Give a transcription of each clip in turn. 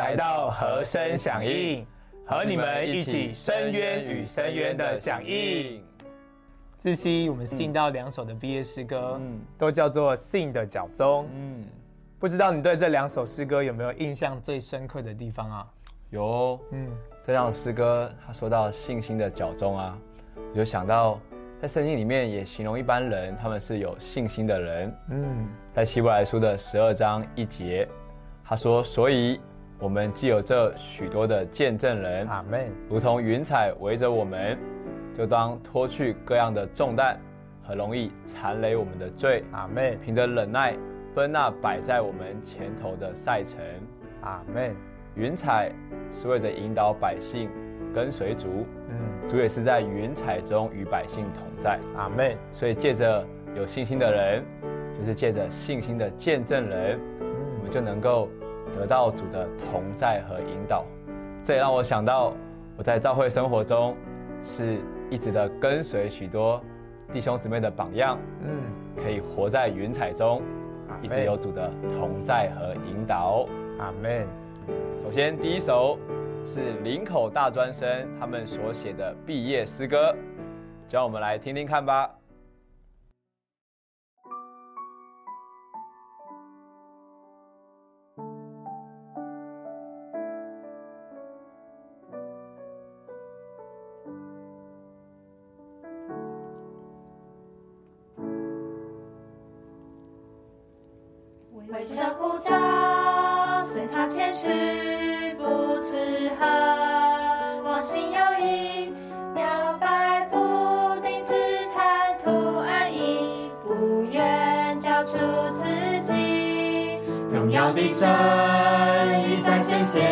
来到和声响应，和你们一起深渊与深渊的响应。这期我们进到两首的毕业诗歌，嗯，都叫做《信的脚踪》。嗯，不知道你对这两首诗歌有没有印象最深刻的地方啊？有，嗯，这两首诗歌他说到信心的脚踪啊，我就想到在圣经里面也形容一般人，他们是有信心的人。嗯，在希伯来书的十二章一节，他说：“所以我们既有这许多的见证人，阿门，如同云彩围着我们。”就当脱去各样的重担和容易缠累我们的罪，阿妹，凭着忍耐奔那摆在我们前头的赛程，阿妹。云彩是为了引导百姓跟随主，嗯，主也是在云彩中与百姓同在，阿妹。所以借着有信心的人，就是借着信心的见证人，我们就能够得到主的同在和引导。这也让我想到我在教会生活中是。一直的跟随许多弟兄姊妹的榜样，嗯，可以活在云彩中，一直有主的同在和引导。阿门。首先，第一首是林口大专生他们所写的毕业诗歌，就让我们来听听看吧。回声呼召，随他前去，不知何我心有意，摇摆不定，只贪图安逸，不愿交出自己。荣耀的神已在显现，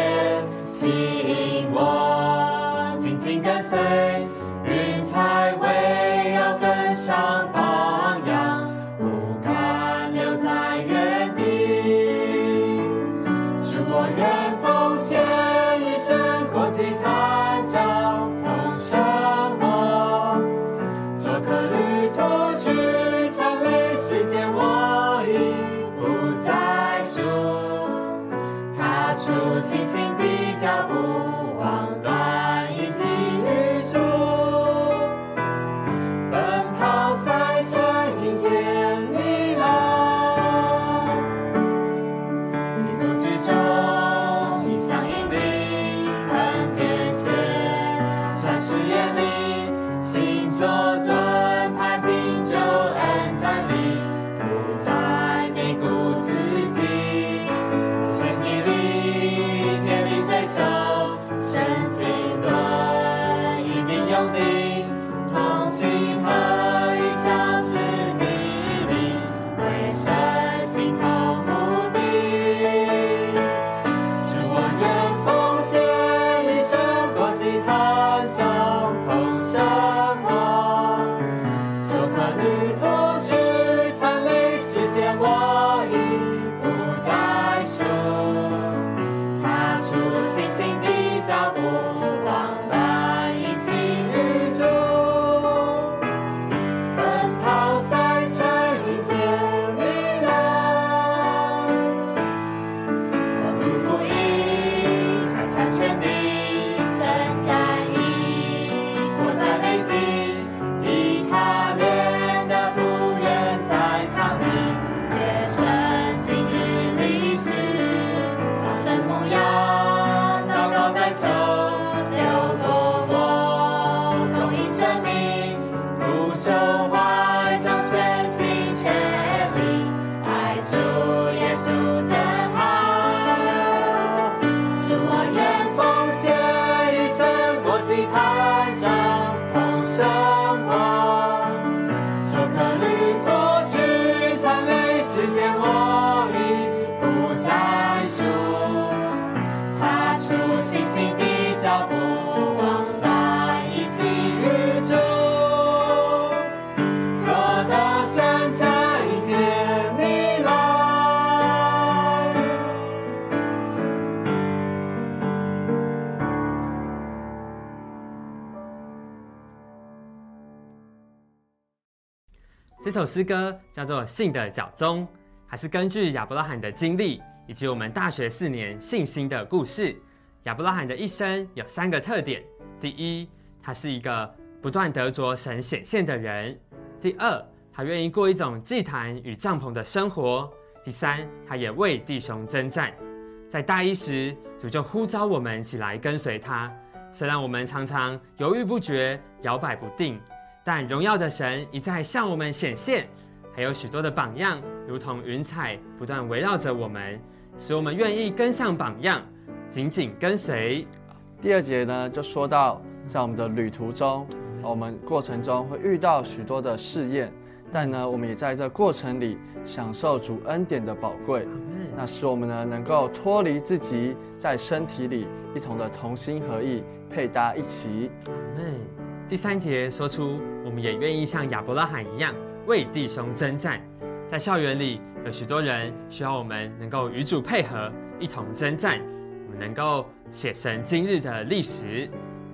数星星的脚步。song. 这首诗歌叫做《信的脚踪》，还是根据亚伯拉罕的经历，以及我们大学四年信心的故事。亚伯拉罕的一生有三个特点：第一，他是一个不断得着神显现的人；第二，他愿意过一种祭坛与帐篷的生活；第三，他也为弟兄征战。在大一时，主就呼召我们起来跟随他。虽然我们常常犹豫不决、摇摆不定，但荣耀的神一再向我们显现，还有许多的榜样，如同云彩不断围绕着我们，使我们愿意跟上榜样，紧紧跟随。第二节呢，就说到在我们的旅途中，我们过程中会遇到许多的试验。但呢，我们也在这过程里享受主恩典的宝贵，那使我们呢能够脱离自己，在身体里一同的同心合意，配搭一起。嗯，第三节说出，我们也愿意像亚伯拉罕一样为弟兄征战。在校园里，有许多人需要我们能够与主配合，一同征战。我们能够写成今日的历史，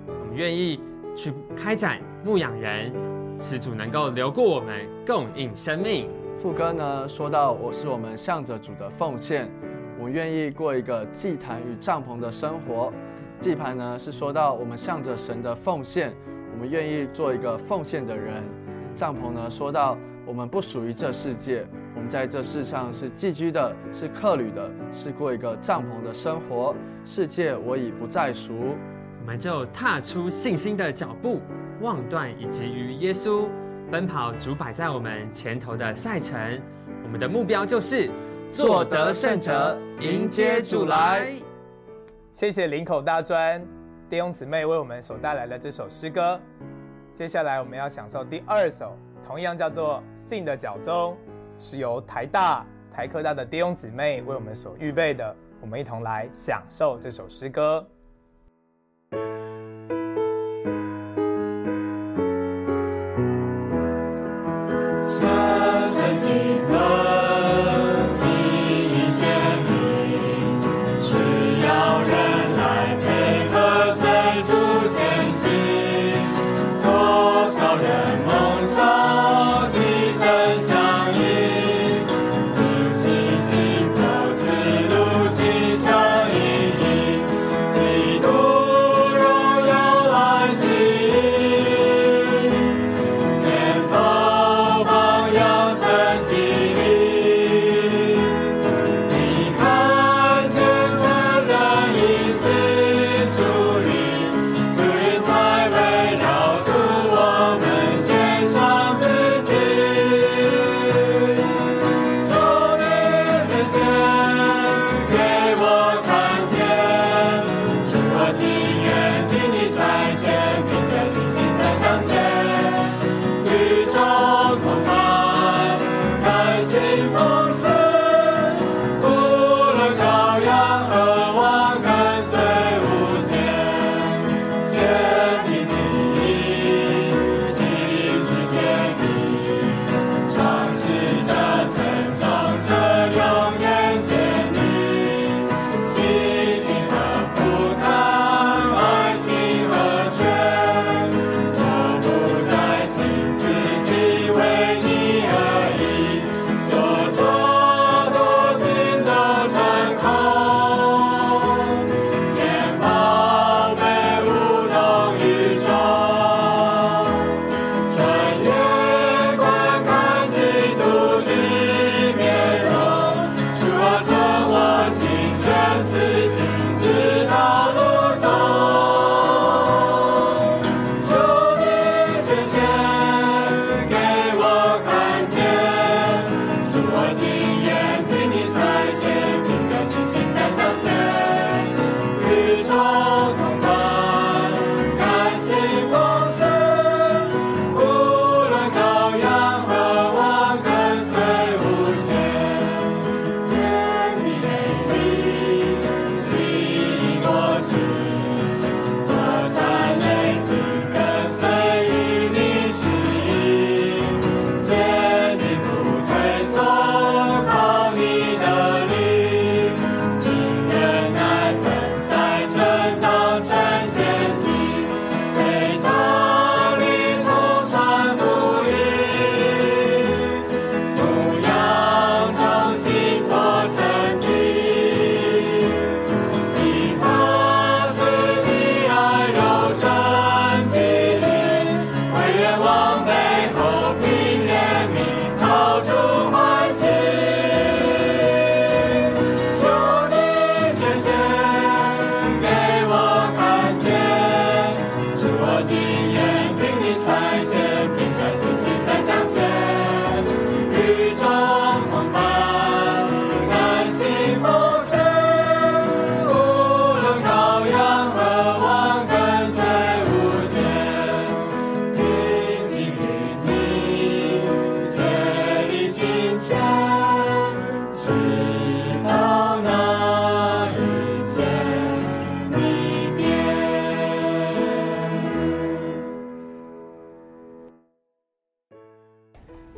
我们愿意去开展牧养人。使主能够留过我们，供应生命。副歌呢说到，我是我们向着主的奉献，我愿意过一个祭坛与帐篷的生活。祭盘呢是说到我们向着神的奉献，我们愿意做一个奉献的人。帐篷呢说到我们不属于这世界，我们在这世上是寄居的，是客旅的，是过一个帐篷的生活。世界我已不再熟，我们就踏出信心的脚步。望断以及于耶稣奔跑，主摆在我们前头的赛程，我们的目标就是做得胜者，迎接主来。谢谢林口大专弟兄姊妹为我们所带来的这首诗歌。接下来我们要享受第二首，同样叫做《信的脚钟》，是由台大、台科大的弟兄姊妹为我们所预备的。我们一同来享受这首诗歌。这成长，Father.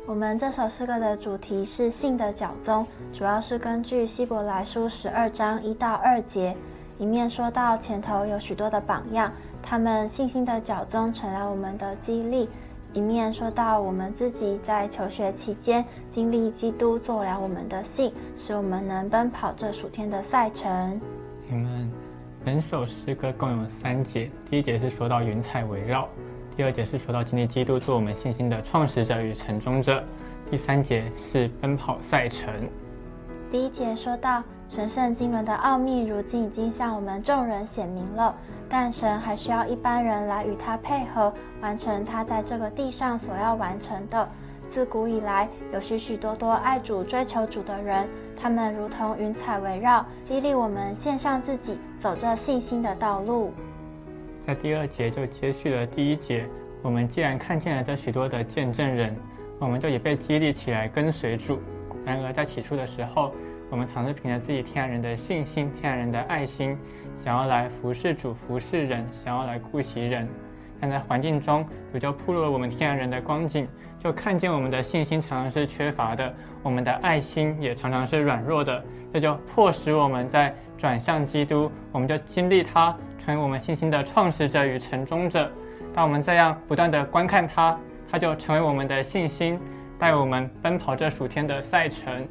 我们这首诗歌的主题是信的教宗，主要是根据希伯来书十二章一到二节，一面说到前头有许多的榜样，他们信心的教宗成了我们的激励；一面说到我们自己在求学期间经历基督做了我们的信，使我们能奔跑这暑天的赛程。你们本首诗歌共有三节，第一节是说到云彩围绕。第二节是说到经历基督做我们信心的创始者与成终者，第三节是奔跑赛程。第一节说到神圣经纶的奥秘，如今已经向我们众人显明了，但神还需要一般人来与他配合，完成他在这个地上所要完成的。自古以来，有许许多多爱主、追求主的人，他们如同云彩围绕，激励我们献上自己，走着信心的道路。在第二节就接续了第一节。我们既然看见了这许多的见证人，我们就也被激励起来跟随主。然而在起初的时候，我们常是凭着自己天然人的信心、天然人的爱心，想要来服侍主、服侍人，想要来顾惜人。但在环境中，主就铺露了我们天然人的光景，就看见我们的信心常常是缺乏的，我们的爱心也常常是软弱的。这就迫使我们在转向基督，我们就经历他。成为我们信心的创始者与成终者。当我们这样不断的观看他，他就成为我们的信心，带我们奔跑这数天的赛程。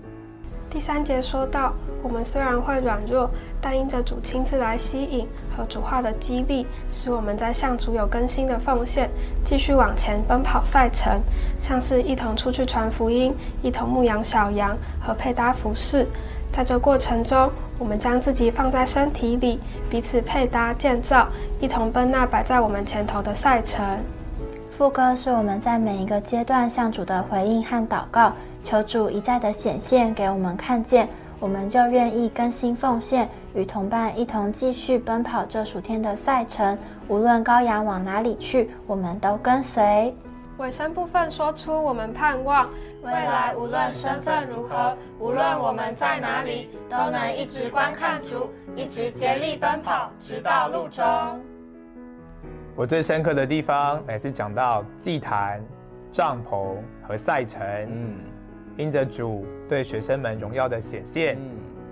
第三节说到，我们虽然会软弱，但因着主亲自来吸引和主话的激励，使我们在向主有更新的奉献，继续往前奔跑赛程，像是一同出去传福音，一同牧养小羊和配搭服饰。在这过程中，我们将自己放在身体里，彼此配搭建造，一同奔那摆在我们前头的赛程。副歌是我们在每一个阶段向主的回应和祷告，求主一再的显现给我们看见，我们就愿意更新奉献，与同伴一同继续奔跑这暑天的赛程。无论羔羊往哪里去，我们都跟随。尾声部分说出我们盼望。未来无论身份如何，无论我们在哪里，都能一直观看主，一直竭力奔跑，直到路中。我最深刻的地方乃是讲到祭坛、帐篷和赛程。嗯，因着主对学生们荣耀的显现，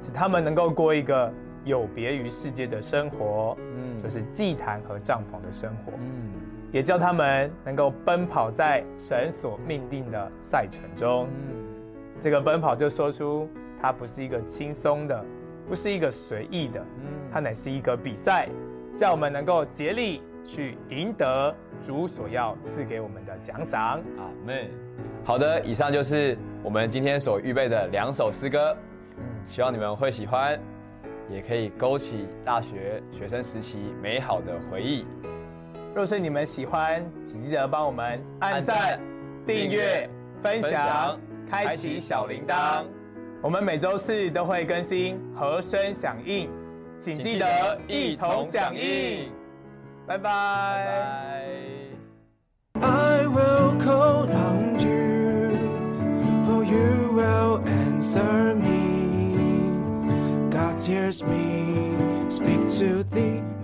使他们能够过一个有别于世界的生活。嗯，就是祭坛和帐篷的生活。嗯。也叫他们能够奔跑在神所命定的赛程中。嗯，这个奔跑就说出，它不是一个轻松的，不是一个随意的，嗯，它乃是一个比赛，叫我们能够竭力去赢得主所要赐给我们的奖赏。阿门。好的，以上就是我们今天所预备的两首诗歌，嗯，希望你们会喜欢，也可以勾起大学学生时期美好的回忆。若是你们喜欢，请记得帮我们按赞、订阅、分享、开启小铃铛。我们每周四都会更新和声响应，请记得一同响应。拜拜。answer me. God hears me. Speak to thee.